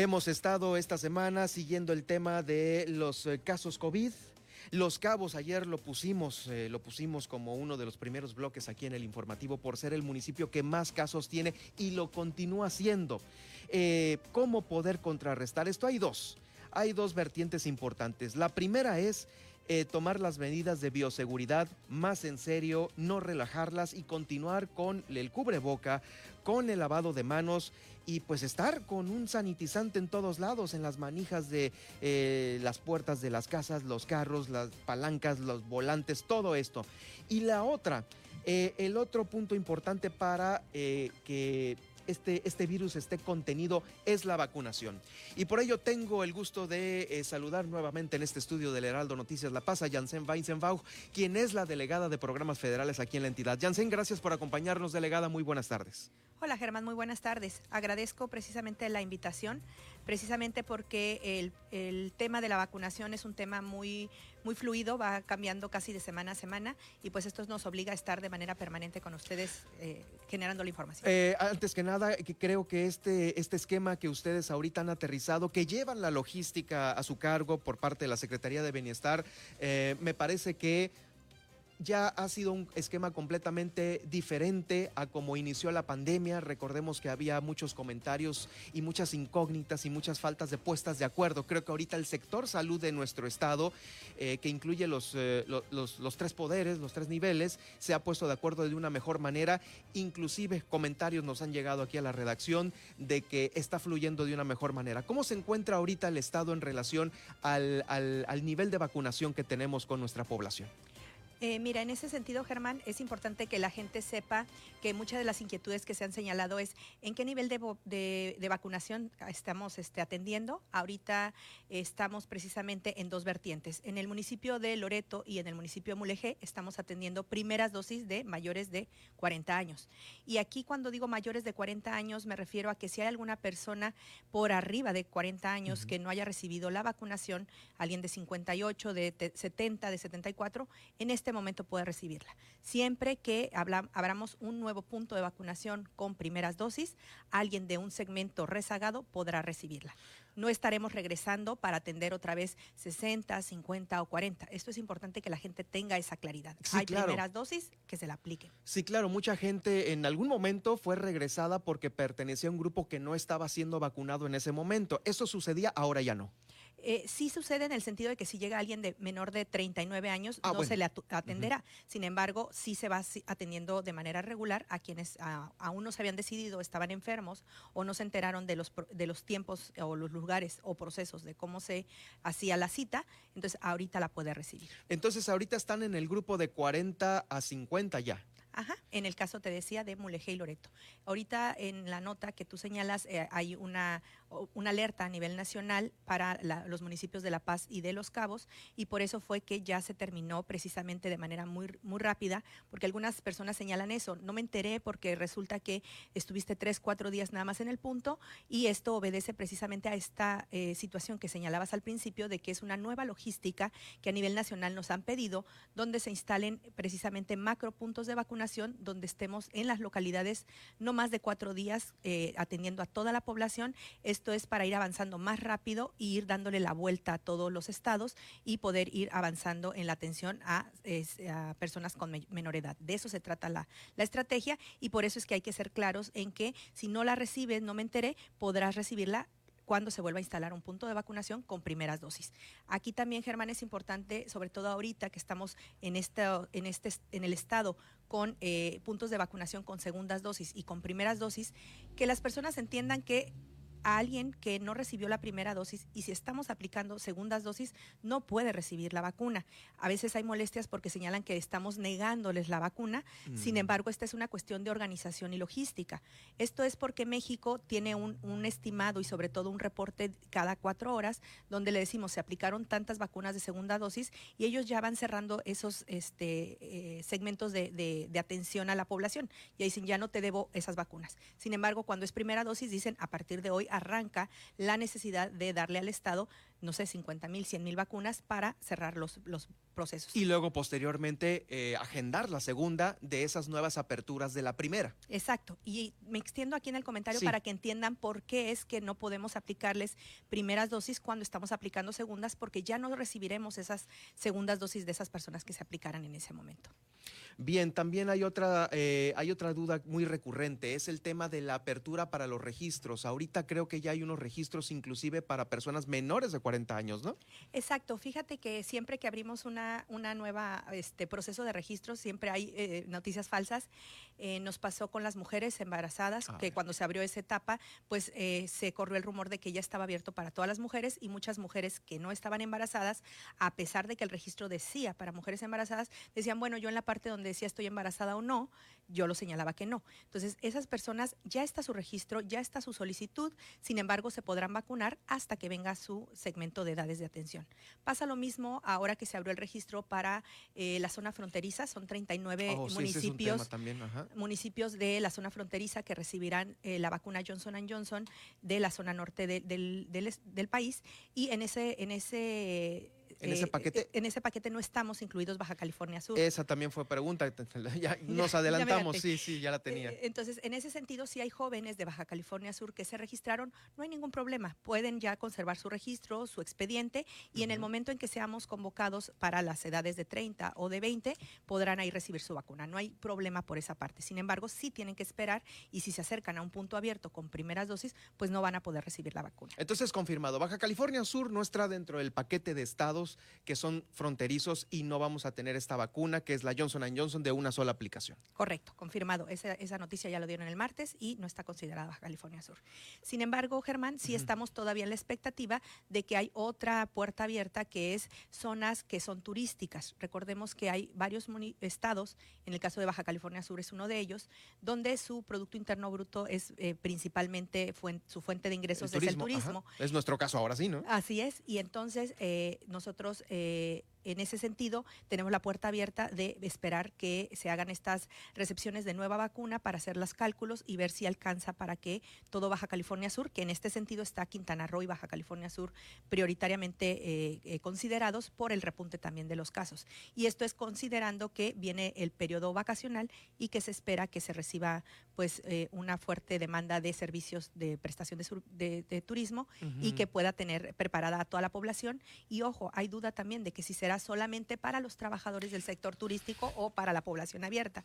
Hemos estado esta semana siguiendo el tema de los eh, casos COVID. Los Cabos ayer lo pusimos, eh, lo pusimos como uno de los primeros bloques aquí en el informativo por ser el municipio que más casos tiene y lo continúa haciendo. Eh, ¿Cómo poder contrarrestar esto? Hay dos, hay dos vertientes importantes. La primera es eh, tomar las medidas de bioseguridad más en serio, no relajarlas y continuar con el cubreboca, con el lavado de manos y pues estar con un sanitizante en todos lados, en las manijas de eh, las puertas de las casas, los carros, las palancas, los volantes, todo esto. Y la otra, eh, el otro punto importante para que este, este virus esté contenido es la vacunación. Y por ello tengo el gusto de eh, saludar nuevamente en este estudio del Heraldo Noticias La Paz a Janssen Weizenbach, quien es la delegada de programas federales aquí en la entidad. Janssen, gracias por acompañarnos, delegada. Muy buenas tardes. Hola Germán, muy buenas tardes. Agradezco precisamente la invitación, precisamente porque el, tema de la vacunación es un tema muy, muy fluido, va cambiando casi de semana a semana y pues esto nos obliga a estar de manera permanente con ustedes eh, generando la información. Eh, antes que nada, creo que este, este esquema que ustedes ahorita han aterrizado, que llevan la logística a su cargo por parte de la Secretaría de Bienestar, eh, me parece que ya ha sido un esquema completamente diferente a como inició la pandemia. Recordemos que había muchos comentarios y muchas incógnitas y muchas faltas de puestas de acuerdo. Creo que ahorita el sector salud de nuestro estado, eh, que incluye los, eh, los, los, tres poderes, los tres niveles, se ha puesto de acuerdo de una mejor manera. Inclusive comentarios nos han llegado aquí a la redacción de que está fluyendo de una mejor manera. ¿Cómo se encuentra ahorita el estado en relación al, al nivel de vacunación que tenemos con nuestra población? Eh, mira, en ese sentido, Germán, es importante que la gente sepa que muchas de las inquietudes que se han señalado es en qué nivel de, vacunación estamos este, atendiendo. Ahorita estamos precisamente en dos vertientes. En el municipio de Loreto y en el municipio de Mulegé estamos atendiendo primeras dosis de mayores de 40 años. Y aquí cuando digo mayores de 40 años me refiero a que si hay alguna persona por arriba de 40 años que no haya recibido la vacunación, alguien de 58, de 70, de 74, en este momento puede recibirla. Siempre que abramos un nuevo punto de vacunación con primeras dosis, alguien de un segmento rezagado podrá recibirla. No estaremos regresando para atender otra vez 60, 50 o 40. Esto es importante que la gente tenga esa claridad. Hay primeras dosis que se la apliquen. Sí, claro, mucha gente en algún momento fue regresada porque pertenecía a un grupo que no estaba siendo vacunado en ese momento. Eso sucedía, ahora ya no. Eh, sí sucede en el sentido de que si llega alguien de menor de 39 años, ah, no se le atenderá. Sin embargo, sí se va atendiendo de manera regular a quienes aún no se habían decidido, estaban enfermos o no se enteraron de los, de los tiempos o los lugares o procesos de cómo se hacía la cita. Entonces, ahorita la puede recibir. Entonces, ahorita están en el grupo de 40 a 50 ya. Ajá, en el caso te decía de Mulegé y Loreto. Ahorita en la nota que tú señalas eh, hay una, una alerta a nivel nacional para los municipios de La Paz y de Los Cabos y por eso fue que ya se terminó precisamente de manera muy, muy rápida, porque algunas personas señalan eso. No me enteré porque resulta que estuviste tres, cuatro días nada más en el punto y esto obedece precisamente a esta eh, situación que señalabas al principio de que es una nueva logística que a nivel nacional nos han pedido, donde se instalen precisamente macro puntos de vacunación donde estemos en las localidades no más de cuatro días eh, atendiendo a toda la población. Es para ir avanzando más rápido e ir dándole la vuelta a todos los estados y poder ir avanzando en la atención a, personas con menor edad. De eso se trata la, la estrategia y por eso es que hay que ser claros en que si no la recibes, no me enteré, podrás recibirla cuando se vuelva a instalar un punto de vacunación con primeras dosis. Aquí también, Germán, es importante, sobre todo ahorita que estamos en, esta, en, este, en el estado con eh, puntos de vacunación con segundas dosis y con primeras dosis, que las personas entiendan que a alguien que no recibió la primera dosis y si estamos aplicando segundas dosis no puede recibir la vacuna. A veces hay molestias porque señalan que estamos negándoles la vacuna, sin mm. embargo esta es una cuestión de organización y logística. Esto es porque México tiene un, estimado y sobre todo un reporte cada cuatro horas donde le decimos se aplicaron tantas vacunas de segunda dosis y ellos ya van cerrando esos este, eh, segmentos de, de atención a la población. Y dicen ya no te debo esas vacunas. Sin embargo, cuando es primera dosis dicen a partir de hoy arranca la necesidad de darle al Estado no sé, 50 mil, 100 mil vacunas para cerrar los, los procesos. Y luego posteriormente eh, agendar la segunda de esas nuevas aperturas de la primera. Exacto. Y me extiendo aquí en el comentario Sí. para que entiendan por qué es que no podemos aplicarles primeras dosis cuando estamos aplicando segundas, porque ya no recibiremos esas segundas dosis de esas personas que se aplicaran en ese momento. Bien, también hay otra, eh, hay otra duda muy recurrente, es el tema de la apertura para los registros. Ahorita creo que ya hay unos registros inclusive para personas menores de 40 años, ¿no? Exacto, fíjate que siempre que abrimos una, una nueva este, proceso de registro, siempre hay eh, noticias falsas. Eh, nos pasó con las mujeres embarazadas, A que cuando se abrió esa etapa, pues eh, se corrió el rumor de que ya estaba abierto para todas las mujeres y muchas mujeres que no estaban embarazadas, a pesar de que el registro decía para mujeres embarazadas, decían, bueno, yo en la parte donde decía estoy embarazada o no, yo lo señalaba que no. Entonces, esas personas ya está su registro, ya está su solicitud, sin embargo, se podrán vacunar hasta que venga su segmento de edades de atención. Pasa lo mismo ahora que se abrió el registro para eh, la zona fronteriza, son 39 Oh, municipios también, municipios de la zona fronteriza que recibirán eh, la vacuna Johnson Johnson de la zona norte de- del, del del país y en ese en ese ¿En ese paquete? en ese paquete no estamos incluidos Baja California Sur. Esa también fue pregunta, ya nos adelantamos, sí, sí, ya la tenía. Eh, Entonces, en ese sentido, si hay jóvenes de Baja California Sur que se registraron, no hay ningún problema. Pueden ya conservar su registro, su expediente, y en el momento en que seamos convocados para las edades de 30 o de 20, podrán ahí recibir su vacuna. No hay problema por esa parte. Sin embargo, sí tienen que esperar y si se acercan a un punto abierto con primeras dosis, pues no van a poder recibir la vacuna. Entonces, confirmado, Baja California Sur no está dentro del paquete de estados que son fronterizos y no vamos a tener esta vacuna, que es la Johnson Johnson de una sola aplicación. Correcto, confirmado. Esa, esa noticia ya lo dieron el martes y no está considerada Baja California Sur. Sin embargo, Germán, sí estamos todavía en la expectativa de que hay otra puerta abierta que es zonas que son turísticas. Recordemos que hay varios estados, en el caso de Baja California Sur es uno de ellos, donde su Producto Interno Bruto es eh, principalmente su fuente de ingresos es el ajá. turismo. Es nuestro caso ahora sí, ¿no? Así es, y entonces eh, nosotros eh, en ese sentido tenemos la puerta abierta de esperar que se hagan estas recepciones de nueva vacuna para hacer los cálculos y ver si alcanza para que todo Baja California Sur, que en este sentido está Quintana Roo y Baja California Sur prioritariamente eh, eh, considerados por el repunte también de los casos. Y esto es considerando que viene el periodo vacacional y que se espera que se reciba pues eh, una fuerte demanda de servicios de prestación de, sur- de- de turismo y que pueda tener preparada a toda la población. Y ojo, hay duda también de que si será solamente para los trabajadores del sector turístico o para la población abierta.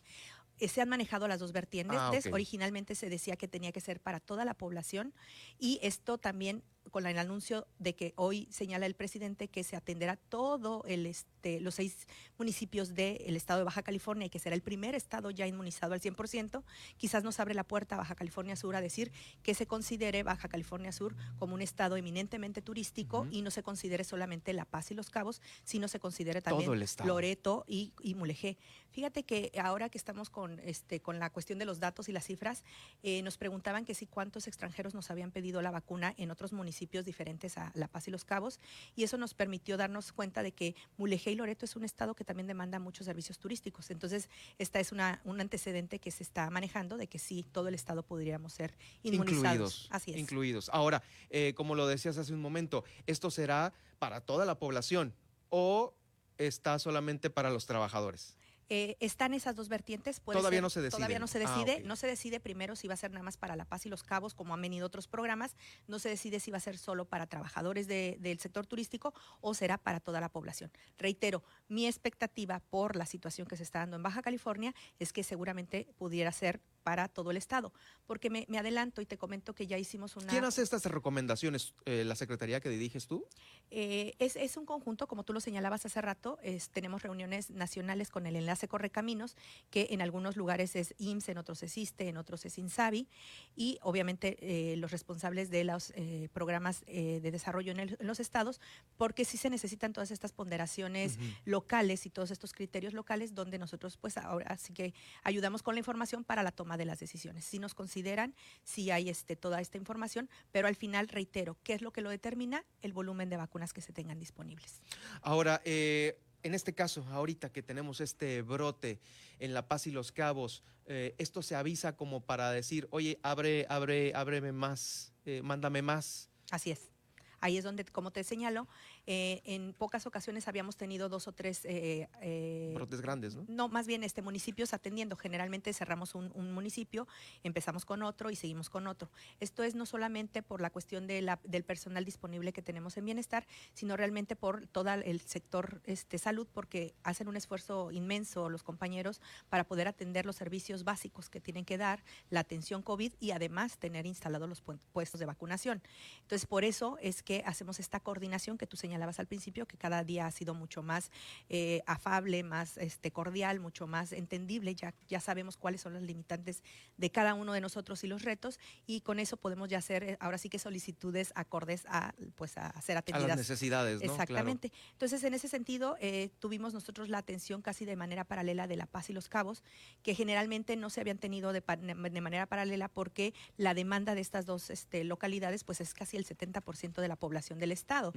Eh, se han manejado las dos vertientes. Ah. Originalmente se decía que tenía que ser para toda la población y esto también con el anuncio de que hoy señala el presidente que se atenderá todo el este los seis municipios del estado de Baja California y que será el primer estado ya inmunizado al 100%, quizás nos abre la puerta a Baja California Sur a decir que se considere Baja California Sur como un estado eminentemente turístico y no se considere solamente La Paz y Los Cabos, sino se considere también Todo el estado. Loreto y, y Mulegé. Fíjate que ahora que estamos con, este, con la cuestión de los datos y las cifras, eh, nos preguntaban que si cuántos extranjeros nos habían pedido la vacuna en otros municipios diferentes a La Paz y Los Cabos, y eso nos permitió darnos cuenta de que Mulegé y Loreto es un estado que también demanda muchos servicios turísticos. Entonces, esta es una, un antecedente que se está manejando de que sí, todo el estado podríamos ser inmunizados. Incluidos. Así es. Incluidos. Ahora, eh, como lo decías hace un momento, ¿esto será para toda la población o está solamente para los trabajadores? Eh, están esas dos vertientes. puede Todavía ser- no se deciden. Todavía no se Ah, decide. No se decide primero si va a ser nada más para La Paz y Los Cabos, como han venido otros programas. No se decide si va a ser solo para trabajadores de- del sector turístico o será para toda la población. Reitero, mi expectativa por la situación que se está dando en Baja California es que seguramente pudiera ser para todo el estado. Porque me, me adelanto y te comento que ya hicimos una... ¿Quién hace estas recomendaciones? Eh, ¿La secretaría que diriges tú? Eh, es, es un conjunto, como tú lo señalabas hace rato, es- tenemos reuniones nacionales con el enlace Correcaminos, que en algunos lugares es IMSS, en otros es ISTE, en otros es INSABI, y obviamente eh, los responsables de los programas de desarrollo en, el- en los estados, porque sí se necesitan todas estas ponderaciones locales y todos estos criterios locales donde nosotros pues ahora así que ayudamos con la información para la toma de las decisiones. Si nos consideran, si hay este, toda esta información, pero al final reitero, ¿qué es lo que lo determina? El volumen de vacunas que se tengan disponibles. Ahora, eh, en este caso, ahorita que tenemos este brote en La Paz y Los Cabos, eh, esto se avisa como para decir, oye, abre, abre, ábreme más, eh, mándame más. Así es. Ahí es donde, como te señalo, eh, en pocas ocasiones habíamos tenido dos o tres... Eh, eh, Brotes grandes, ¿no? No, más bien este municipios atendiendo. Generalmente cerramos un, municipio, empezamos con otro y seguimos con otro. Esto es no solamente por la cuestión de la, del personal disponible que tenemos en bienestar, sino realmente por todo el sector este, salud, porque hacen un esfuerzo inmenso los compañeros para poder atender los servicios básicos que tienen que dar, la atención COVID y además tener instalados los puestos de vacunación. Entonces, por eso es que hacemos esta coordinación que tú señalabas al principio, que cada día ha sido mucho más eh, afable, más este, cordial, mucho más entendible. Ya, ya sabemos cuáles son las limitantes de cada uno de nosotros y los retos, y con eso podemos ya hacer eh, ahora sí que solicitudes acordes a, pues, a ser atendidas. A las necesidades, ¿no? Exactamente. Entonces, en ese sentido, eh, tuvimos nosotros la atención casi de manera paralela de La Paz y Los Cabos, que generalmente no se habían tenido de, de manera paralela porque la demanda de estas dos este, localidades pues es casi el 70% de la población del estado.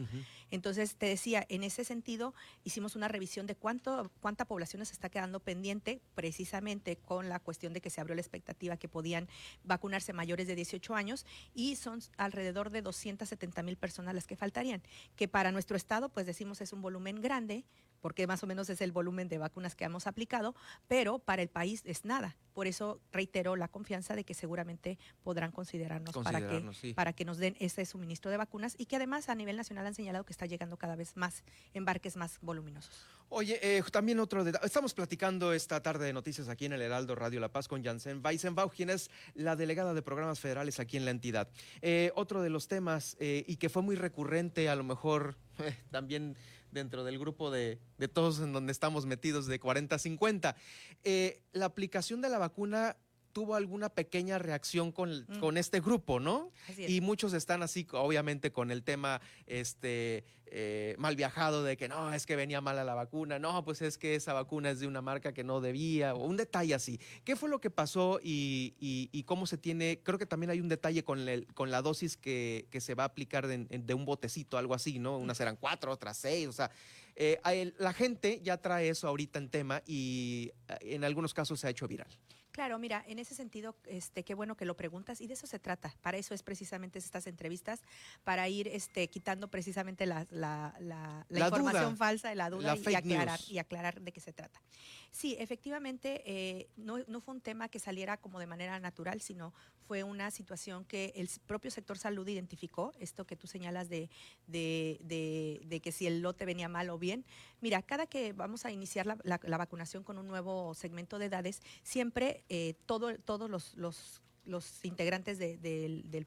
Entonces, te decía, en ese sentido, hicimos una revisión de cuánto, cuánta población se está quedando pendiente, precisamente con la cuestión de que se abrió la expectativa que podían vacunarse mayores de 18 años y son alrededor de 270 mil personas las que faltarían, que para nuestro estado, pues decimos es un volumen grande, porque más o menos es el volumen de vacunas que hemos aplicado, pero para el país es nada. Por eso reitero la confianza de que seguramente podrán considerarnos, para, que, para que nos den ese suministro de vacunas y que además a nivel nacional han señalado que está llegando cada vez más embarques más voluminosos. Oye, eh, también otro detalle. Estamos platicando esta tarde de noticias aquí en el Heraldo Radio La Paz con Janssen Weissenbach, quien es la delegada de programas federales aquí en la entidad. Eh, otro de los temas eh, y que fue muy recurrente, a lo mejor también dentro del grupo de, todos en donde estamos metidos de 40-50. Eh, la aplicación de la vacuna tuvo alguna pequeña reacción con, mm. con este grupo, ¿no? Y muchos están así, obviamente, con el tema este, eh, mal viajado de que no, es que venía mala la vacuna, no, pues es que esa vacuna es de una marca que no debía, o un detalle así. ¿Qué fue lo que pasó y, y, cómo se tiene? Creo que también hay un detalle con, el, con la dosis que, que se va a aplicar de, de, un botecito, algo así, ¿no? Unas eran cuatro, otras seis, o sea, eh, la gente ya trae eso ahorita en tema y eh, en algunos casos se ha hecho viral. Claro, mira, en ese sentido, este, qué bueno que lo preguntas y de eso se trata. Para eso es precisamente estas entrevistas, para ir este, quitando precisamente la, la, la, información falsa, la duda y, aclarar, y aclarar de qué se trata. Sí, efectivamente, eh, no, no, fue un tema que saliera como de manera natural, sino fue una situación que el propio sector salud identificó, esto que tú señalas de, de, de, que si el lote venía mal o bien. Mira, cada que vamos a iniciar la, la, vacunación con un nuevo segmento de edades, siempre eh, todo, todos los, los los integrantes del,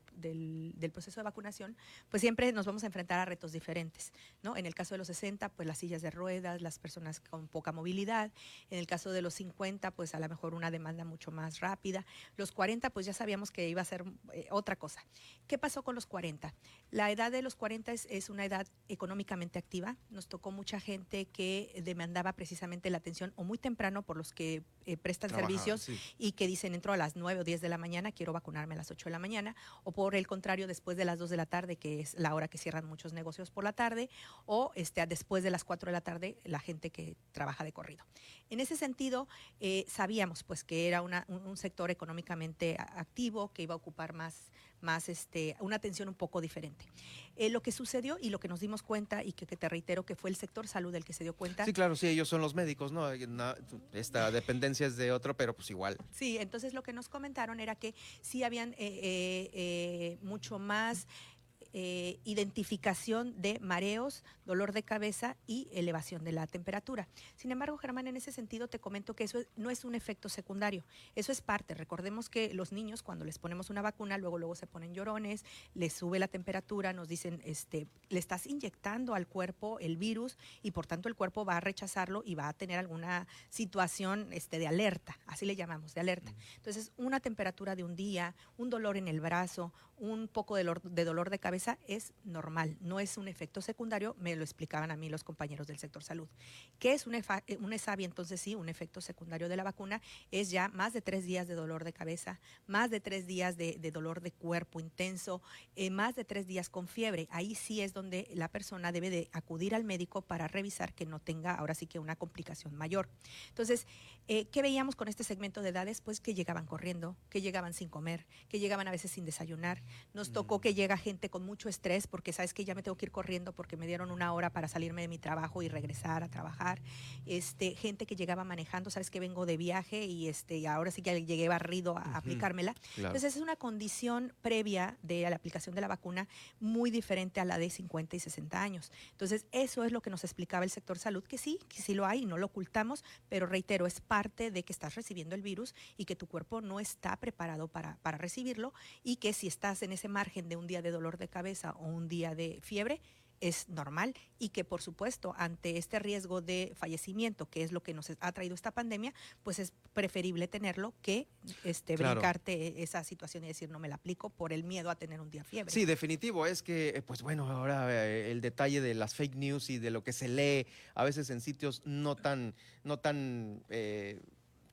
proceso de vacunación, pues siempre nos vamos a enfrentar a retos diferentes, ¿no? En el caso de los 60, pues las sillas de ruedas, las personas con poca movilidad. En el caso de los 50, pues a lo mejor una demanda mucho más rápida. Los 40, pues ya sabíamos que iba a ser eh, otra cosa. ¿Qué pasó con los 40? La edad de los 40 es, una edad económicamente activa. Nos tocó mucha gente que demandaba precisamente la atención o muy temprano por los que eh, prestan servicios y que dicen entro a las 9 o 10 de la mañana quiero vacunarme a las 8 de la mañana, o por el contrario, después de las 2 de la tarde, que es la hora que cierran muchos negocios por la tarde, o este, después de las 4 de la tarde, la gente que trabaja de corrido. En ese sentido, eh, sabíamos pues que era un, sector económicamente activo, que iba a ocupar más, más este, una atención un poco diferente. Eh, lo que sucedió y lo que nos dimos cuenta, y que, te reitero que fue el sector salud el que se dio cuenta. Sí, claro, sí, ellos son los médicos, ¿no? Esta dependencia es de otro, pero pues igual. Sí, entonces lo que nos comentaron era que sí habían eh, eh, mucho más eh, identificación de mareos, dolor de cabeza y elevación de la temperatura. Sin embargo, Germán, en ese sentido te comento que eso no es un efecto secundario, eso es parte. Recordemos que los niños cuando les ponemos una vacuna, luego luego se ponen llorones, les sube la temperatura, nos dicen, este, le estás inyectando al cuerpo el virus y por tanto el cuerpo va a rechazarlo y va a tener alguna situación este, de alerta, así le llamamos, de alerta. Entonces, una temperatura de un día, un dolor en el brazo, un poco de, dolor de cabeza es normal, no es un efecto secundario, me lo explicaban a mí los compañeros del sector salud. ¿Qué es un, eh, un ESAVI? Entonces sí, un efecto secundario de la vacuna es ya más de tres días de dolor de cabeza, más de tres días de, dolor de cuerpo intenso, eh, más de tres días con fiebre. Ahí sí es donde la persona debe de acudir al médico para revisar que no tenga ahora sí que una complicación mayor. Entonces, eh, ¿qué veíamos con este segmento de edades? Pues que llegaban corriendo, que llegaban sin comer, que llegaban a veces sin desayunar, Nos tocó Mm. que llega gente con mucho estrés porque sabes que ya me tengo que ir corriendo porque me dieron una hora para salirme de mi trabajo y regresar a trabajar. Este, gente que llegaba manejando, sabes que vengo de viaje y este, y ahora sí que llegué barrido a aplicármela. Claro. Entonces es una condición previa de la aplicación de la vacuna muy diferente a la de 50 y 60 años. Entonces eso es lo que nos explicaba el sector salud, que sí, que sí lo hay y no lo ocultamos, pero reitero, es parte de que estás recibiendo el virus y que tu cuerpo no está preparado para, para recibirlo y que si estás en ese margen de un día de dolor de cabeza o un día de fiebre, es normal y que por supuesto ante este riesgo de fallecimiento, que es lo que nos ha traído esta pandemia, pues es preferible tenerlo que este, Claro. brincarte esa situación y decir no me la aplico por el miedo a tener un día fiebre. Sí, definitivo. Es que, eh, pues bueno, ahora eh, el detalle de las fake news y de lo que se lee a veces en sitios no tan, no tan eh,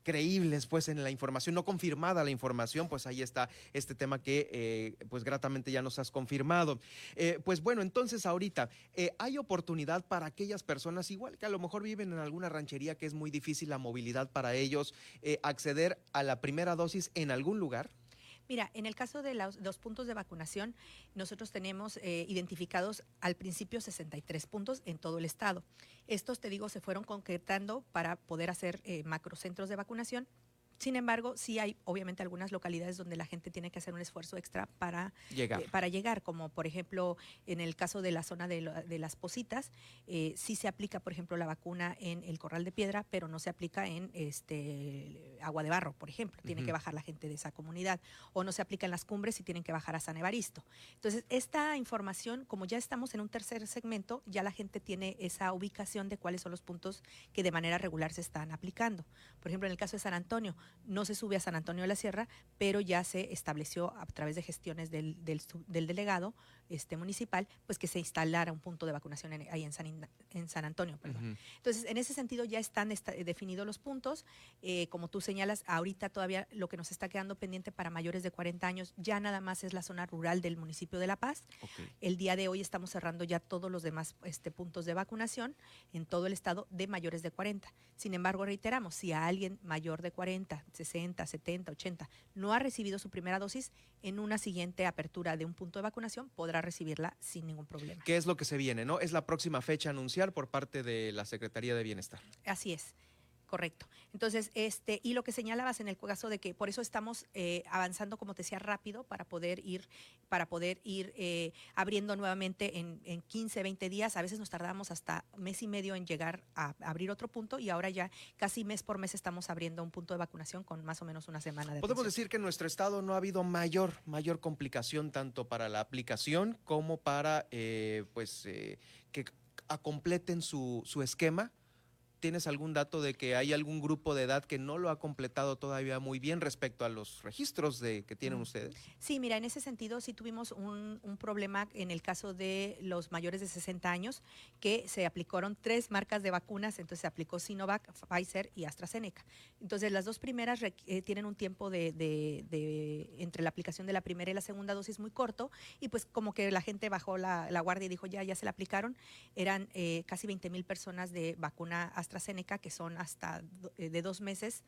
creíbles, pues en la información, no confirmada la información, pues ahí está este tema que, eh, pues gratamente ya nos has confirmado. Eh, pues bueno, entonces ahorita, eh, ¿hay oportunidad para aquellas personas, igual que a lo mejor viven en alguna ranchería que es muy difícil la movilidad para ellos, acceder a la primera dosis en algún lugar? Mira, en el caso de los, los puntos de vacunación, nosotros tenemos eh, identificados al principio 63 puntos en todo el estado. Estos, te digo, se fueron concretando para poder hacer eh, macrocentros de vacunación. Sin embargo, sí hay obviamente algunas localidades donde la gente tiene que hacer un esfuerzo extra para Llegar. eh, para llegar, como por ejemplo en el caso de la zona de, lo- de las positas, eh, sí se aplica, por ejemplo, la vacuna en el corral de piedra, pero no se aplica en este agua de barro, por ejemplo. Tiene que bajar la gente de esa comunidad. O no se aplica en las cumbres y tienen que bajar a San Evaristo. Entonces, esta información, como ya estamos en un tercer segmento, ya la gente tiene esa ubicación de cuáles son los puntos que de manera regular se están aplicando. Por ejemplo, en el caso de San Antonio, no se sube a San Antonio de la Sierra, pero ya se estableció a través de gestiones del, del, delegado este, municipal, pues que se instalara un punto de vacunación en- ahí en San, Inda- en San Antonio. Perdón. Entonces, en ese sentido ya están esta- definidos los puntos. Eh, como tú señalas, ahorita todavía lo que nos está quedando pendiente para mayores de 40 años ya nada más es la zona rural del municipio de La Paz. El día de hoy estamos cerrando ya todos los demás este, puntos de vacunación en todo el estado de mayores de 40. Sin embargo, reiteramos, si a alguien mayor de 40, 60, 70, 80 no ha recibido su primera dosis, en una siguiente apertura de un punto de vacunación podrá recibirla sin ningún problema. ¿Qué es lo que se viene, no? Es la próxima fecha a anunciar por parte de la Secretaría de Bienestar. Así es. Correcto. Entonces, este, y lo que señalabas en el caso de que por eso estamos eh, avanzando, como te decía, rápido para poder ir, para poder ir eh, abriendo nuevamente en, en 15, 20 días. A veces nos tardamos hasta mes y medio en llegar a abrir otro punto y ahora ya casi mes por mes estamos abriendo un punto de vacunación con más o menos una semana de Podemos atención. decir que en nuestro estado no ha habido mayor, mayor complicación tanto para la aplicación como para eh, pues eh, que completen su, su esquema. ¿Tienes algún dato de que hay algún grupo de edad que no lo ha completado todavía muy bien respecto a los registros de, que tienen Mm. ustedes? Sí, mira, en ese sentido sí tuvimos un, un problema en el caso de los mayores de 60 años, que se aplicaron tres marcas de vacunas, entonces se aplicó Sinovac, Pfizer y AstraZeneca. Entonces las dos primeras eh, tienen un tiempo de, de- de- entre la aplicación de la primera y la segunda dosis muy corto, y pues como que la gente bajó la, la guardia y dijo, ya, ya se la aplicaron. Eran eh, casi 20 mil personas de vacuna AstraZeneca, que son hasta eh, de dos meses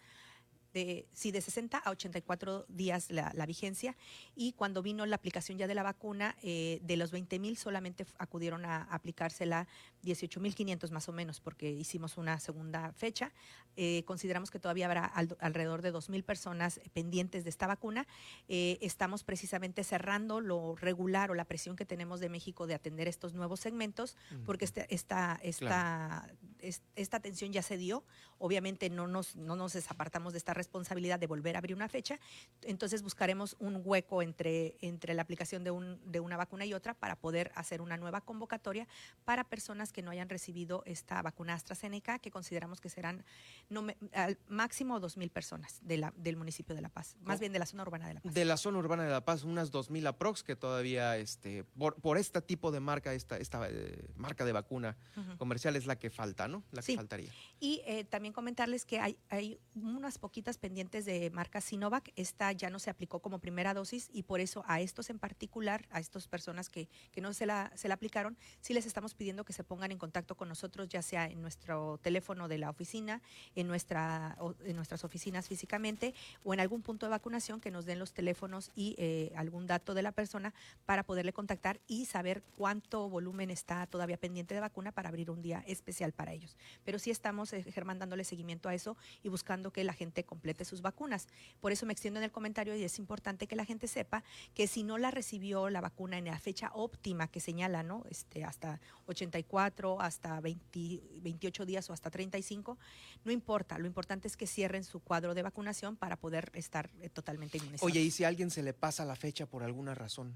de, sí, de 60 a 84 días la, la vigencia y cuando vino la aplicación ya de la vacuna, eh, de los 20 mil solamente acudieron a aplicársela 18 mil 500 más o menos porque hicimos una segunda fecha. Eh, consideramos que todavía habrá al- alrededor de 2 mil personas pendientes de esta vacuna. Eh, estamos precisamente cerrando lo regular o la presión que tenemos de México de atender estos nuevos segmentos porque este- esta, esta, es- esta atención ya se dio. Obviamente no nos, no nos desapartamos de esta responsabilidad de volver a abrir una fecha. Entonces buscaremos un hueco entre, entre la aplicación de, un, de una vacuna y otra para poder hacer una nueva convocatoria para personas que no hayan recibido esta vacuna AstraZeneca, que consideramos que serán no al máximo 2.000 personas de la, del municipio de La Paz, más ¿Cómo? bien de la zona urbana de La Paz. De la zona urbana de La Paz, unas 2.000 aprox que todavía, este, por, por este tipo de marca, esta, esta eh, marca de vacuna comercial es la que falta, ¿no? La que Sí. faltaría. Y eh, también comentarles que hay, hay unas poquitas pendientes de marca Sinovac, esta ya no se aplicó como primera dosis y por eso a estos en particular, a estas personas que, que no se la, se la aplicaron, sí les estamos pidiendo que se pongan en contacto con nosotros, ya sea en nuestro teléfono de la oficina, en, nuestra, en nuestras oficinas físicamente o en algún punto de vacunación que nos den los teléfonos y eh, algún dato de la persona para poderle contactar y saber cuánto volumen está todavía pendiente de vacuna para abrir un día especial para ellos. Pero sí estamos, eh, Germán, dándole seguimiento a eso y buscando que la gente complete sus vacunas. Por eso me extiendo en el comentario y es importante que la gente sepa que si no la recibió la vacuna en la fecha óptima que señala, ¿no? Este, hasta 84, hasta 20, 28 días o hasta 35, no importa. Lo importante es que cierren su cuadro de vacunación para poder estar eh, totalmente inmunizados. Oye, ¿y si a alguien se le pasa la fecha por alguna razón?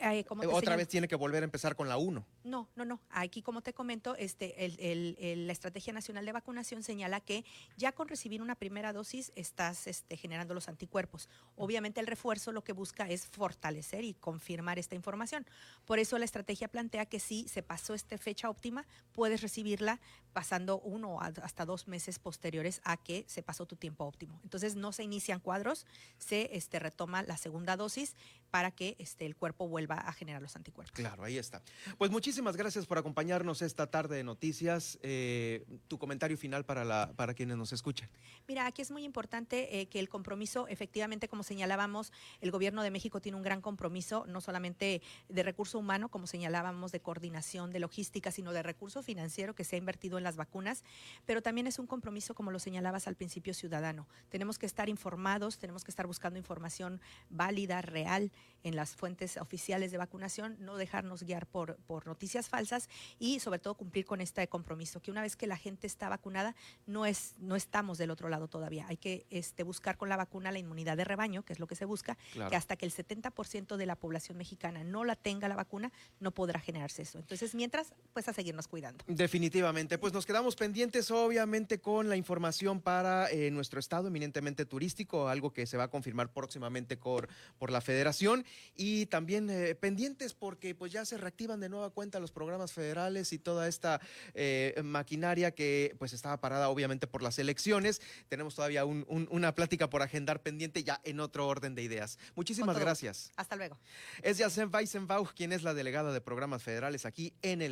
Eh, como Otra señal- vez tiene que volver a empezar con la 1. No, no, no. Aquí, como te comento, este, el- el- el- la Estrategia Nacional de Vacunación señala que ya con recibir una primera dosis estás este, generando los anticuerpos. Obviamente el refuerzo lo que busca es fortalecer y confirmar esta información. Por eso la estrategia plantea que si se pasó esta fecha óptima, puedes recibirla pasando uno o hasta dos meses posteriores a que se pasó tu tiempo óptimo. Entonces no se inician cuadros, se este, retoma la segunda dosis para que este, el cuerpo vuelva a generar los anticuerpos. Claro, ahí está. Pues muchísimas gracias por acompañarnos esta tarde de noticias. Eh, tu comentario final para, la, para quienes nos escuchan. Mira, aquí es muy importante eh, que el compromiso, efectivamente, como señalábamos, el gobierno de México tiene un gran compromiso, no solamente de recurso humano, como señalábamos, de coordinación, de logística, sino de recurso financiero que se ha invertido en las vacunas, pero también es un compromiso, como lo señalabas al principio, ciudadano. Tenemos que estar informados, tenemos que estar buscando información válida, real, en las fuentes oficiales de vacunación, no dejarnos guiar por, por noticias falsas y sobre todo cumplir con este compromiso, que una vez que la gente está vacunada, no, es, no estamos del otro lado todavía. Hay que este, buscar con la vacuna la inmunidad de rebaño, que es lo que se busca, Claro. que hasta que el 70% de la población mexicana no la tenga la vacuna, no podrá generarse eso. Entonces, mientras, pues a seguirnos cuidando. Definitivamente, pues nos quedamos pendientes obviamente con la información para eh, nuestro estado eminentemente turístico, algo que se va a confirmar próximamente por, por la federación y también eh, pendientes porque pues ya se reactivan de nueva cuenta los programas federales y toda esta eh, maquinaria que pues estaba parada obviamente por las elecciones. Tenemos todavía un- un- una plática por agendar pendiente ya en otro orden de ideas. Muchísimas gracias. Hasta luego. Es Yacen Weisenbauch quien es la delegada de programas federales aquí en el